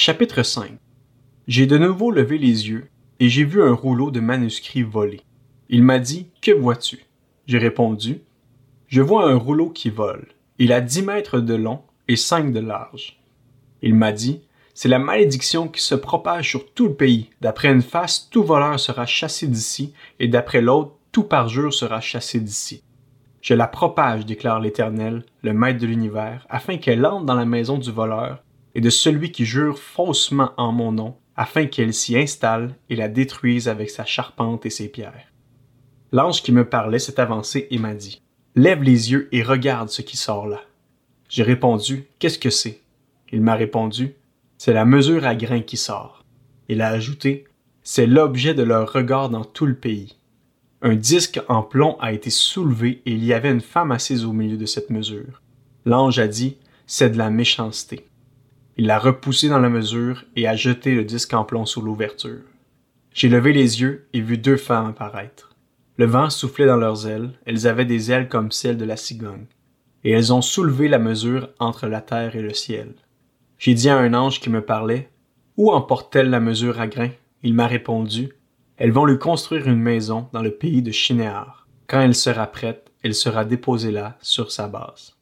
Chapitre 5 J'ai de nouveau levé les yeux et j'ai vu un rouleau de manuscrits volé. Il m'a dit Que vois-tu J'ai répondu Je vois un rouleau qui vole. Il a dix mètres de long et cinq de large. Il m'a dit C'est la malédiction qui se propage sur tout le pays. D'après une face, tout voleur sera chassé d'ici, et d'après l'autre, tout parjure sera chassé d'ici. Je la propage, déclare l'Éternel, le Maître de l'univers, afin qu'elle entre dans la maison du voleur et de celui qui jure faussement en mon nom, afin qu'elle s'y installe et la détruise avec sa charpente et ses pierres. L'ange qui me parlait s'est avancé et m'a dit Lève les yeux et regarde ce qui sort là. J'ai répondu Qu'est-ce que c'est? Il m'a répondu C'est la mesure à grains qui sort. Il a ajouté C'est l'objet de leur regard dans tout le pays. Un disque en plomb a été soulevé et il y avait une femme assise au milieu de cette mesure. L'ange a dit, c'est de la méchanceté. Il l'a repoussé dans la mesure et a jeté le disque en plomb sous l'ouverture. J'ai levé les yeux et vu deux femmes apparaître. Le vent soufflait dans leurs ailes, elles avaient des ailes comme celles de la cigogne, et elles ont soulevé la mesure entre la terre et le ciel. J'ai dit à un ange qui me parlait, Où emporte-t-elle la mesure à grains? Il m'a répondu, elles vont lui construire une maison dans le pays de Shinéar. Quand elle sera prête, elle sera déposée là sur sa base.